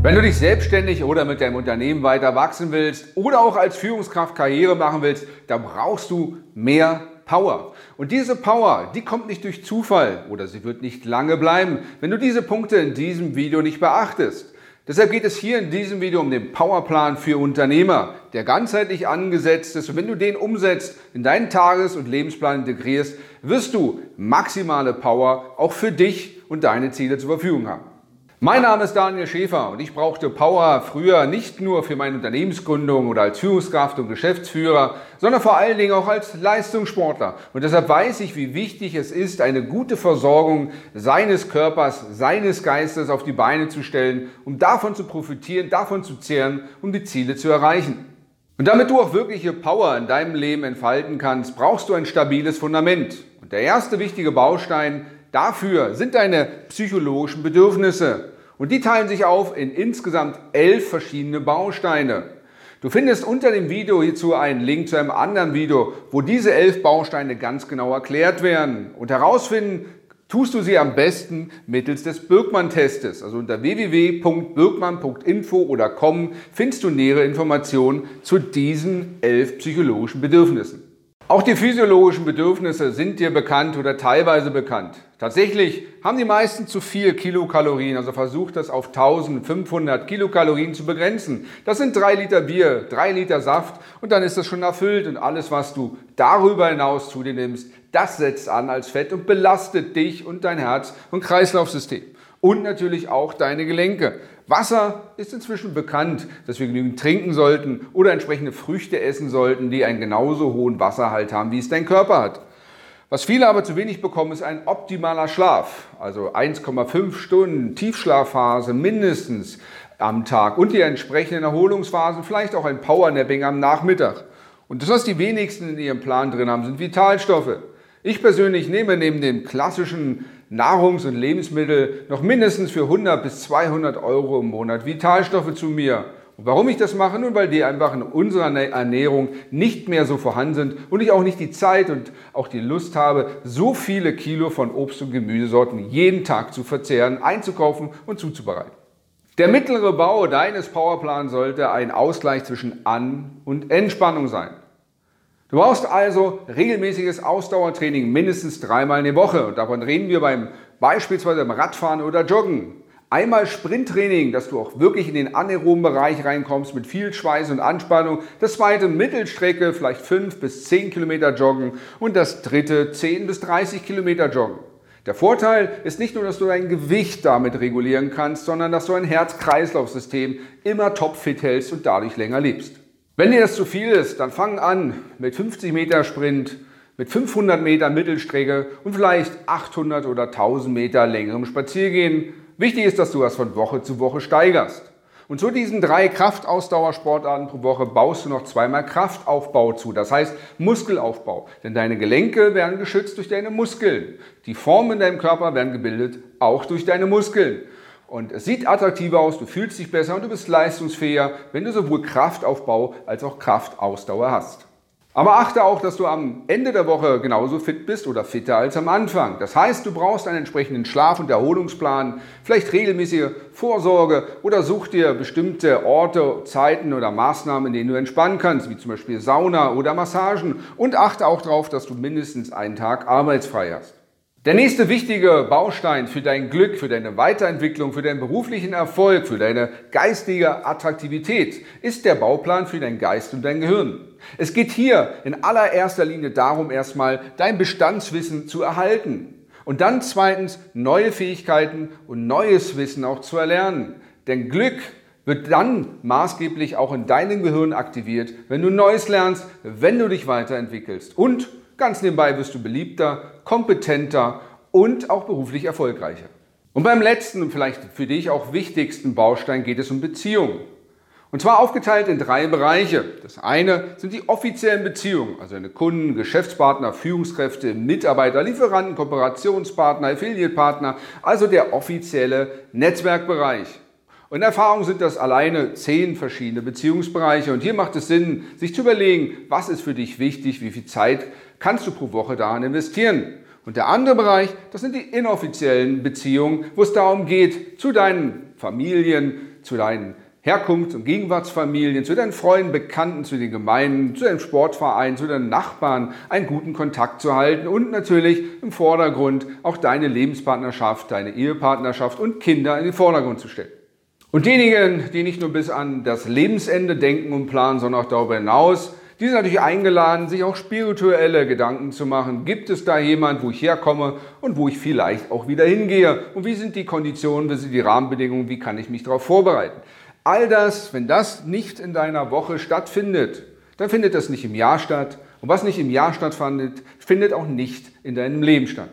Wenn du dich selbstständig oder mit deinem Unternehmen weiter wachsen willst oder auch als Führungskraft Karriere machen willst, dann brauchst du mehr Power. Und diese Power, die kommt nicht durch Zufall oder sie wird nicht lange bleiben, wenn du diese Punkte in diesem Video nicht beachtest. Deshalb geht es hier in diesem Video um den Powerplan für Unternehmer, der ganzheitlich angesetzt ist. Und wenn du den umsetzt, in deinen Tages- und Lebensplan integrierst, wirst du maximale Power auch für dich und deine Ziele zur Verfügung haben. Mein Name ist Daniel Schäfer und ich brauchte Power früher nicht nur für meine Unternehmensgründung oder als Führungskraft und Geschäftsführer, sondern vor allen Dingen auch als Leistungssportler. Und deshalb weiß ich, wie wichtig es ist, eine gute Versorgung seines Körpers, seines Geistes auf die Beine zu stellen, um davon zu profitieren, davon zu zehren, um die Ziele zu erreichen. Und damit du auch wirkliche Power in deinem Leben entfalten kannst, brauchst du ein stabiles Fundament. Und der erste wichtige Baustein Dafür sind deine psychologischen Bedürfnisse. Und die teilen sich auf in insgesamt elf verschiedene Bausteine. Du findest unter dem Video hierzu einen Link zu einem anderen Video, wo diese elf Bausteine ganz genau erklärt werden. Und herausfinden tust du sie am besten mittels des Birkmann-Testes. Also unter www.birkmann.info oder com findest du nähere Informationen zu diesen elf psychologischen Bedürfnissen. Auch die physiologischen Bedürfnisse sind dir bekannt oder teilweise bekannt. Tatsächlich haben die meisten zu viel Kilokalorien, also versucht das auf 1500 Kilokalorien zu begrenzen. Das sind drei Liter Bier, drei Liter Saft und dann ist das schon erfüllt und alles, was du darüber hinaus zu dir nimmst, das setzt an als Fett und belastet dich und dein Herz- und Kreislaufsystem und natürlich auch deine Gelenke. Wasser ist inzwischen bekannt, dass wir genügend trinken sollten oder entsprechende Früchte essen sollten, die einen genauso hohen Wasserhalt haben, wie es dein Körper hat. Was viele aber zu wenig bekommen, ist ein optimaler Schlaf. Also 1,5 Stunden Tiefschlafphase mindestens am Tag und die entsprechenden Erholungsphasen, vielleicht auch ein Powernapping am Nachmittag. Und das, was die wenigsten in ihrem Plan drin haben, sind Vitalstoffe. Ich persönlich nehme neben dem klassischen Nahrungs- und Lebensmittel noch mindestens für 100 bis 200 Euro im Monat Vitalstoffe zu mir. Und warum ich das mache? Nun, weil die einfach in unserer Ernährung nicht mehr so vorhanden sind und ich auch nicht die Zeit und auch die Lust habe, so viele Kilo von Obst- und Gemüsesorten jeden Tag zu verzehren, einzukaufen und zuzubereiten. Der mittlere Bau deines Powerplans sollte ein Ausgleich zwischen An- und Entspannung sein. Du brauchst also regelmäßiges Ausdauertraining mindestens dreimal in der Woche. Und davon reden wir beim beispielsweise beim Radfahren oder Joggen. Einmal Sprinttraining, dass du auch wirklich in den anaeroben Bereich reinkommst mit viel Schweiß und Anspannung. Das zweite Mittelstrecke, vielleicht 5 bis 10 Kilometer joggen. Und das dritte 10 bis 30 Kilometer joggen. Der Vorteil ist nicht nur, dass du dein Gewicht damit regulieren kannst, sondern dass du ein Herz-Kreislauf-System immer topfit hältst und dadurch länger lebst. Wenn dir das zu viel ist, dann fang an mit 50 Meter Sprint, mit 500 Meter Mittelstrecke und vielleicht 800 oder 1000 Meter längerem Spaziergehen. Wichtig ist, dass du das von Woche zu Woche steigerst. Und zu diesen drei Kraftausdauersportarten pro Woche baust du noch zweimal Kraftaufbau zu, das heißt Muskelaufbau. Denn deine Gelenke werden geschützt durch deine Muskeln. Die Formen in deinem Körper werden gebildet auch durch deine Muskeln. Und es sieht attraktiver aus, du fühlst dich besser und du bist leistungsfähiger, wenn du sowohl Kraftaufbau als auch Kraftausdauer hast. Aber achte auch, dass du am Ende der Woche genauso fit bist oder fitter als am Anfang. Das heißt, du brauchst einen entsprechenden Schlaf- und Erholungsplan, vielleicht regelmäßige Vorsorge oder such dir bestimmte Orte, Zeiten oder Maßnahmen, in denen du entspannen kannst, wie zum Beispiel Sauna oder Massagen. Und achte auch darauf, dass du mindestens einen Tag arbeitsfrei hast. Der nächste wichtige Baustein für dein Glück, für deine Weiterentwicklung, für deinen beruflichen Erfolg, für deine geistige Attraktivität ist der Bauplan für dein Geist und dein Gehirn. Es geht hier in allererster Linie darum, erstmal dein Bestandswissen zu erhalten und dann zweitens neue Fähigkeiten und neues Wissen auch zu erlernen. Denn Glück wird dann maßgeblich auch in deinem Gehirn aktiviert, wenn du Neues lernst, wenn du dich weiterentwickelst und Ganz nebenbei wirst du beliebter, kompetenter und auch beruflich erfolgreicher. Und beim letzten und vielleicht für dich auch wichtigsten Baustein geht es um Beziehungen. Und zwar aufgeteilt in drei Bereiche. Das eine sind die offiziellen Beziehungen, also deine Kunden, Geschäftspartner, Führungskräfte, Mitarbeiter, Lieferanten, Kooperationspartner, Affiliate-Partner, also der offizielle Netzwerkbereich. Und in Erfahrung sind das alleine zehn verschiedene Beziehungsbereiche. Und hier macht es Sinn, sich zu überlegen, was ist für dich wichtig, wie viel Zeit kannst du pro Woche daran investieren. Und der andere Bereich, das sind die inoffiziellen Beziehungen, wo es darum geht, zu deinen Familien, zu deinen Herkunfts- und Gegenwartsfamilien, zu deinen Freunden, Bekannten, zu den Gemeinden, zu deinem Sportverein, zu deinen Nachbarn einen guten Kontakt zu halten und natürlich im Vordergrund auch deine Lebenspartnerschaft, deine Ehepartnerschaft und Kinder in den Vordergrund zu stellen. Und diejenigen, die nicht nur bis an das Lebensende denken und planen, sondern auch darüber hinaus, die sind natürlich eingeladen, sich auch spirituelle Gedanken zu machen. Gibt es da jemand, wo ich herkomme und wo ich vielleicht auch wieder hingehe? Und wie sind die Konditionen, wie sind die Rahmenbedingungen, wie kann ich mich darauf vorbereiten? All das, wenn das nicht in deiner Woche stattfindet, dann findet das nicht im Jahr statt. Und was nicht im Jahr stattfindet, findet auch nicht in deinem Leben statt.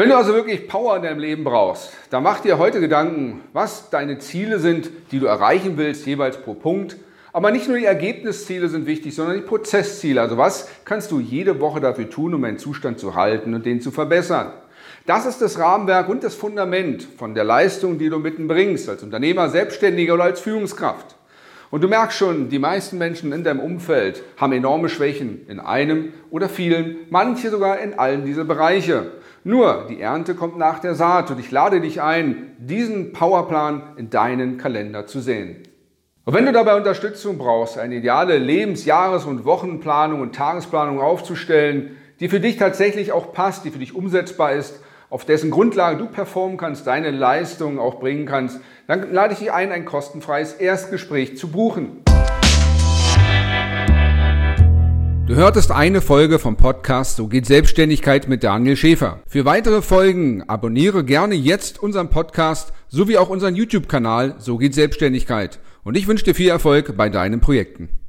Wenn du also wirklich Power in deinem Leben brauchst, dann mach dir heute Gedanken, was deine Ziele sind, die du erreichen willst, jeweils pro Punkt. Aber nicht nur die Ergebnisziele sind wichtig, sondern die Prozessziele. Also was kannst du jede Woche dafür tun, um einen Zustand zu halten und den zu verbessern? Das ist das Rahmenwerk und das Fundament von der Leistung, die du mitten bringst, als Unternehmer, Selbstständiger oder als Führungskraft. Und du merkst schon, die meisten Menschen in deinem Umfeld haben enorme Schwächen in einem oder vielen, manche sogar in allen dieser Bereiche. Nur die Ernte kommt nach der Saat und ich lade dich ein, diesen Powerplan in deinen Kalender zu sehen. Und wenn du dabei Unterstützung brauchst, eine ideale Lebens-, Jahres- und Wochenplanung und Tagesplanung aufzustellen, die für dich tatsächlich auch passt, die für dich umsetzbar ist, auf dessen Grundlage du performen kannst, deine Leistungen auch bringen kannst, dann lade ich dich ein, ein kostenfreies Erstgespräch zu buchen. Du hörtest eine Folge vom Podcast So geht Selbstständigkeit mit Daniel Schäfer. Für weitere Folgen abonniere gerne jetzt unseren Podcast sowie auch unseren YouTube-Kanal So geht Selbstständigkeit. Und ich wünsche dir viel Erfolg bei deinen Projekten.